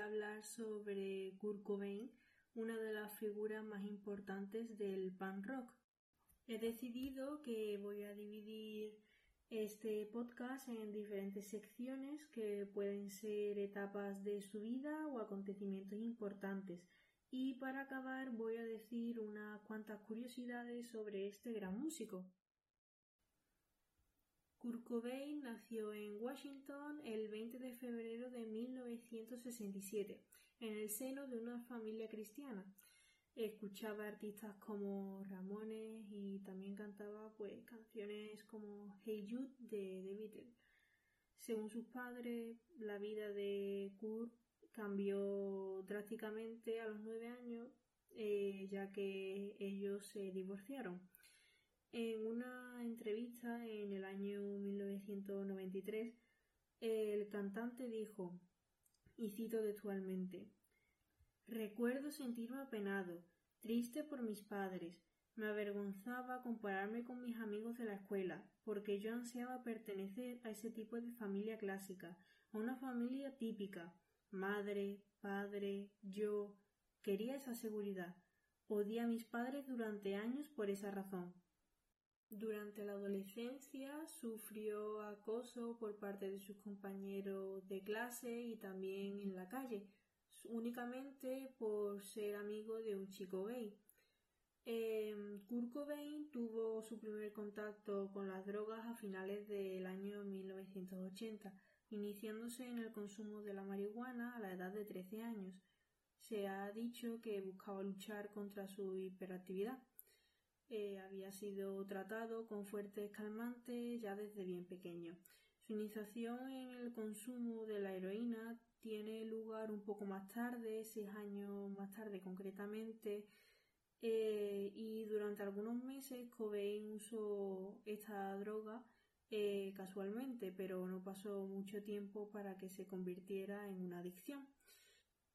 hablar sobre Kurt Cobain, una de las figuras más importantes del punk rock. He decidido que voy a dividir este podcast en diferentes secciones que pueden ser etapas de su vida o acontecimientos importantes. Y para acabar voy a decir unas cuantas curiosidades sobre este gran músico. Kurt Cobain nació en Washington el 20 de febrero de 1967 en el seno de una familia cristiana. Escuchaba artistas como Ramones y también cantaba pues canciones como Hey Jude de The Beatles. Según sus padres, la vida de Kurt cambió drásticamente a los nueve años, eh, ya que ellos se divorciaron. En una entrevista en el año 1993, el cantante dijo, y cito textualmente, Recuerdo sentirme apenado, triste por mis padres. Me avergonzaba compararme con mis amigos de la escuela, porque yo ansiaba pertenecer a ese tipo de familia clásica, a una familia típica. Madre, padre, yo. Quería esa seguridad. Odié a mis padres durante años por esa razón. Durante la adolescencia sufrió acoso por parte de sus compañeros de clase y también en la calle, únicamente por ser amigo de un chico gay. Eh, Kurt tuvo su primer contacto con las drogas a finales del año 1980, iniciándose en el consumo de la marihuana a la edad de 13 años. Se ha dicho que buscaba luchar contra su hiperactividad. Eh, había sido tratado con fuertes calmantes ya desde bien pequeño. Su iniciación en el consumo de la heroína tiene lugar un poco más tarde, seis años más tarde concretamente, eh, y durante algunos meses Cobain usó esta droga eh, casualmente, pero no pasó mucho tiempo para que se convirtiera en una adicción.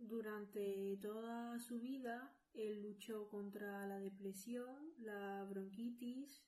Durante toda su vida él luchó contra la depresión, la bronquitis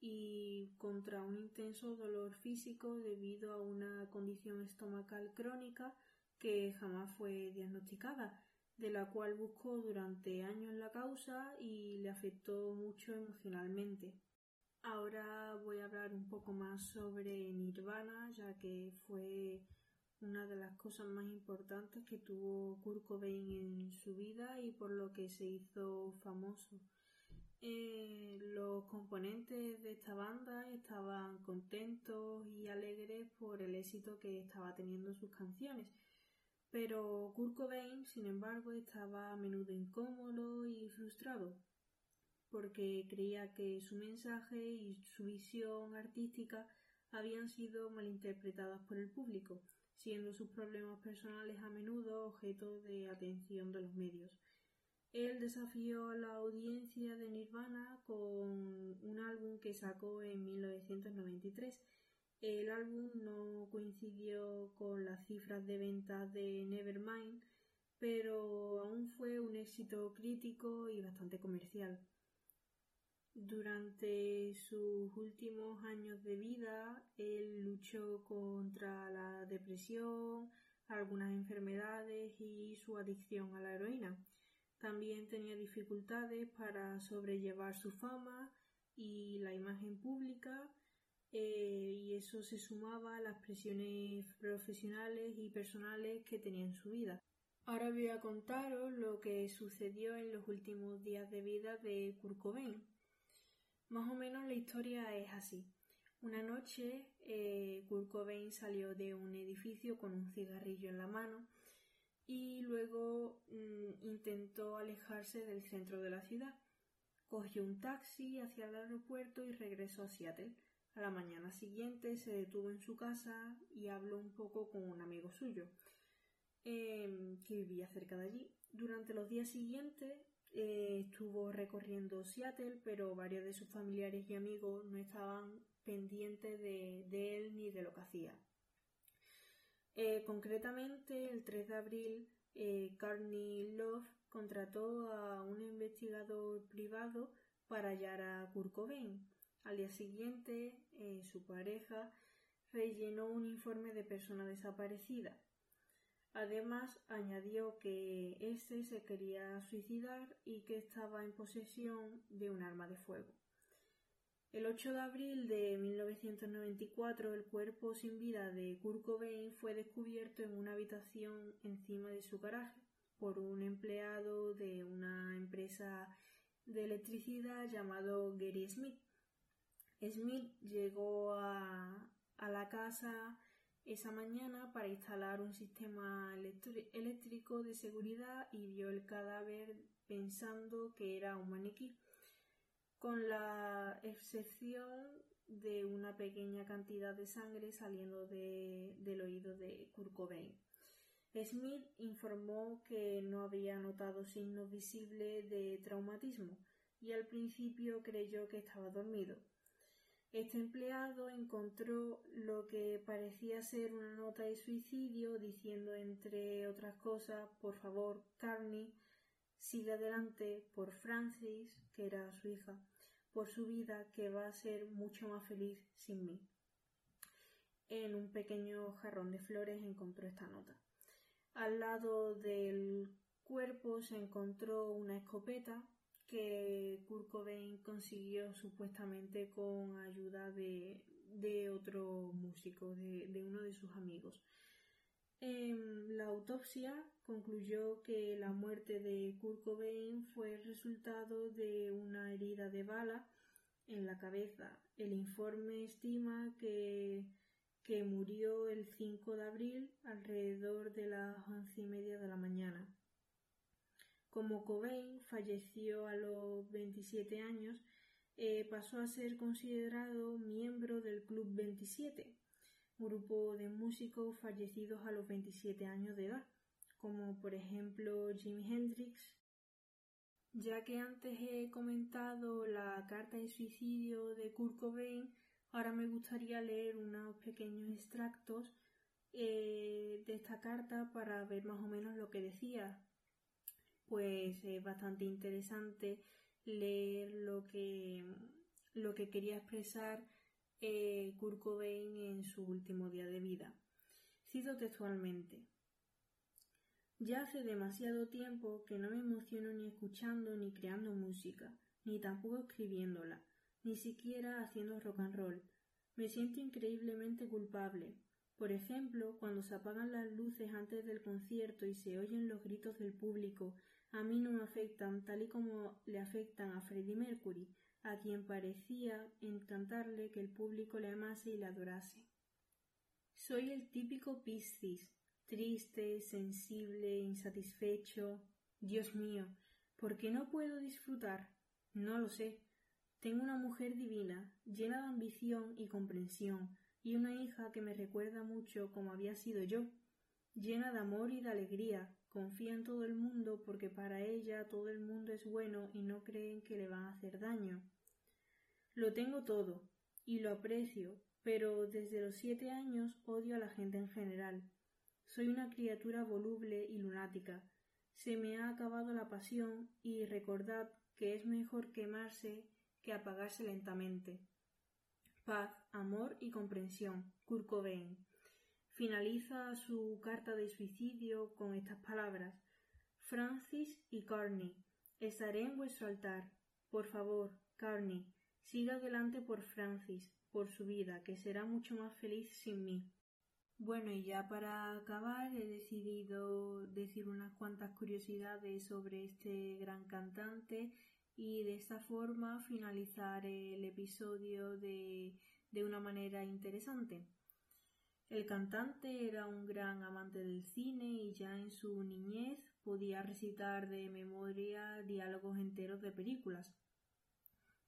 y contra un intenso dolor físico debido a una condición estomacal crónica que jamás fue diagnosticada, de la cual buscó durante años la causa y le afectó mucho emocionalmente. Ahora voy a hablar un poco más sobre Nirvana, ya que fue una de las cosas más importantes que tuvo Kurt Cobain en su vida y por lo que se hizo famoso. Eh, los componentes de esta banda estaban contentos y alegres por el éxito que estaba teniendo sus canciones, pero Kurt Cobain, sin embargo, estaba a menudo incómodo y frustrado porque creía que su mensaje y su visión artística habían sido malinterpretadas por el público siendo sus problemas personales a menudo objeto de atención de los medios. Él desafió a la audiencia de Nirvana con un álbum que sacó en 1993. El álbum no coincidió con las cifras de ventas de Nevermind, pero aún fue un éxito crítico y bastante comercial. Durante sus últimos años de vida, él luchó contra la depresión, algunas enfermedades y su adicción a la heroína. También tenía dificultades para sobrellevar su fama y la imagen pública eh, y eso se sumaba a las presiones profesionales y personales que tenía en su vida. Ahora voy a contaros lo que sucedió en los últimos días de vida de Kurt Cobain. Más o menos la historia es así. Una noche, eh, salió de un edificio con un cigarrillo en la mano y luego mm, intentó alejarse del centro de la ciudad. Cogió un taxi hacia el aeropuerto y regresó a Seattle. A la mañana siguiente se detuvo en su casa y habló un poco con un amigo suyo em, que vivía cerca de allí. Durante los días siguientes eh, estuvo recorriendo Seattle, pero varios de sus familiares y amigos no estaban pendientes de, él ni de lo que hacía. Eh, concretamente, el 3 de abril, eh, Carney Love contrató a un investigador privado para hallar a Kurt. Al día siguiente, su pareja rellenó un informe de persona desaparecida. Además, añadió que éste se quería suicidar y que estaba en posesión de un arma de fuego. El 8 de abril de 1994, el cuerpo sin vida de Kurt Cobain fue descubierto en una habitación encima de su garaje por un empleado de una empresa de electricidad llamado Gary Smith. Smith llegó a, la casa esa mañana para instalar un sistema eléctrico de seguridad y vio el cadáver pensando que era un maniquí, con la excepción de una pequeña cantidad de sangre saliendo del oído de Kurt. Smith informó que no había notado signos visibles de traumatismo y al principio creyó que estaba dormido. Este empleado encontró lo que parecía ser una nota de suicidio diciendo entre otras cosas por favor Carney sigue adelante por Francis, que era su hija, por su vida que va a ser mucho más feliz sin mí. En un pequeño jarrón de flores encontró esta nota. Al lado del cuerpo se encontró una escopeta que Kurt Cobain consiguió supuestamente con ayuda de, otro músico, de, uno de sus amigos. la autopsia concluyó que la muerte de Kurt Cobain fue el resultado de una herida de bala en la cabeza. El informe estima que que murió el 5 de abril alrededor de las once y media de la mañana. Como Cobain falleció a los 27 años, eh, pasó a ser considerado miembro del Club 27, grupo de músicos fallecidos a los 27 años de edad, como por ejemplo Jimi Hendrix. Ya que antes he comentado la carta de suicidio de Kurt Cobain, Ahora me gustaría leer unos pequeños extractos eh, de esta carta para ver más o menos lo que decía. Pues es bastante interesante leer lo que, lo que quería expresar eh, Kurt Cobain en su último día de vida. Cito textualmente. Ya hace demasiado tiempo que no me emociono ni escuchando ni creando música, ni tampoco escribiéndola ni siquiera haciendo rock and roll. Me siento increíblemente culpable. Por ejemplo, cuando se apagan las luces antes del concierto y se oyen los gritos del público, a mí no me afectan tal y como le afectan a Freddie Mercury, a quien parecía encantarle que el público le amase y le adorase. Soy el típico Piscis, triste, sensible, insatisfecho. Dios mío, ¿por qué no puedo disfrutar? No lo sé. Tengo una mujer divina, llena de ambición y comprensión, y una hija que me recuerda mucho como había sido yo, llena de amor y de alegría, confía en todo el mundo porque para ella todo el mundo es bueno y no creen que le van a hacer daño. Lo tengo todo, y lo aprecio, pero desde los siete años odio a la gente en general. Soy una criatura voluble y lunática. Se me ha acabado la pasión y recordad que es mejor quemarse que apagarse lentamente. Paz, amor y comprensión. Kurt. Finaliza su carta de suicidio con estas palabras. Francis y Carney, estaré en vuestro altar. Por favor, Carney, siga adelante por Francis, por su vida, que será mucho más feliz sin mí. Bueno, y ya para acabar he decidido decir unas cuantas curiosidades sobre este gran cantante y de esta forma finalizar el episodio de, de una manera interesante. El cantante era un gran amante del cine y ya en su niñez podía recitar de memoria diálogos enteros de películas.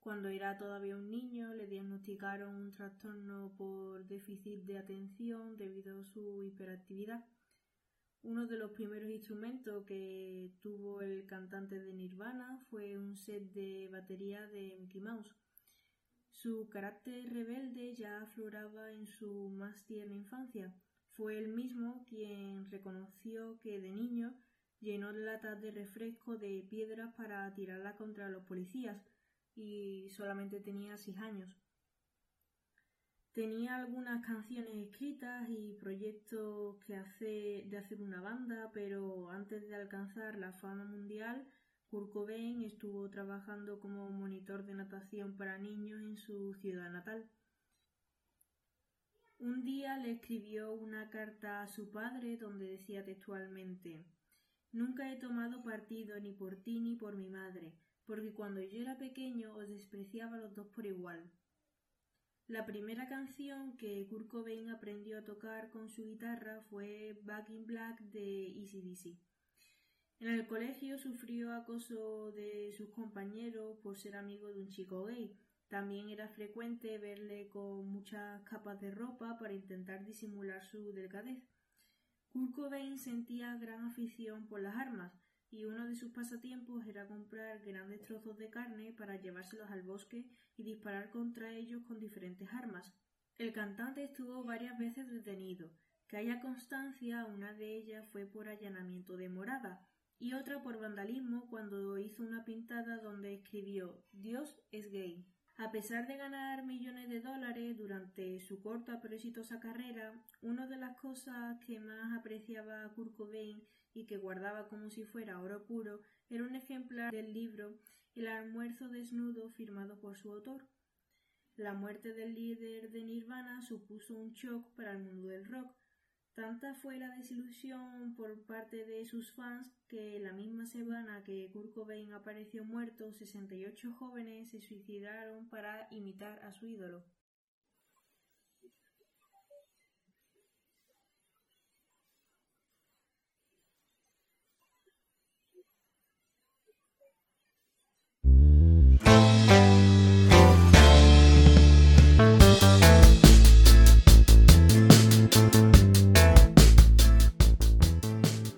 Cuando era todavía un niño le diagnosticaron un trastorno por déficit de atención debido a su hiperactividad. Uno de los primeros instrumentos que tuvo el cantante de Nirvana fue un set de batería de Mickey Mouse. Su carácter rebelde ya afloraba en su más tierna infancia. Fue él mismo quien reconoció que de niño llenó latas de refresco de piedras para tirarla contra los policías y solamente tenía seis años. Tenía algunas canciones escritas y proyectos que hace, de hacer una banda, pero antes de alcanzar la fama mundial, Kurt Cobain estuvo trabajando como monitor de natación para niños en su ciudad natal. Un día le escribió una carta a su padre donde decía textualmente Nunca he tomado partido ni por ti ni por mi madre, porque cuando yo era pequeño os despreciaba los dos por igual. La primera canción que Kurt Cobain aprendió a tocar con su guitarra fue Back in Black de Easy Dizzy. En el colegio sufrió acoso de sus compañeros por ser amigo de un chico gay. También era frecuente verle con muchas capas de ropa para intentar disimular su delgadez. Kurt sentía gran afición por las armas, y uno de sus pasatiempos era comprar grandes trozos de carne para llevárselos al bosque y disparar contra ellos con diferentes armas. El cantante estuvo varias veces detenido. Que haya constancia, una de ellas fue por allanamiento de morada y otra por vandalismo cuando hizo una pintada donde escribió Dios es gay. A pesar de ganar millones de dólares durante su corta pero exitosa carrera, una de las cosas que más apreciaba Kurt Cobain y que guardaba como si fuera oro puro era un ejemplar del libro El almuerzo desnudo firmado por su autor. La muerte del líder de Nirvana supuso un shock para el mundo del rock. Tanta fue la desilusión por parte de sus fans que la misma semana que Kurt Cobain apareció muerto, 68 jóvenes se suicidaron para imitar a su ídolo.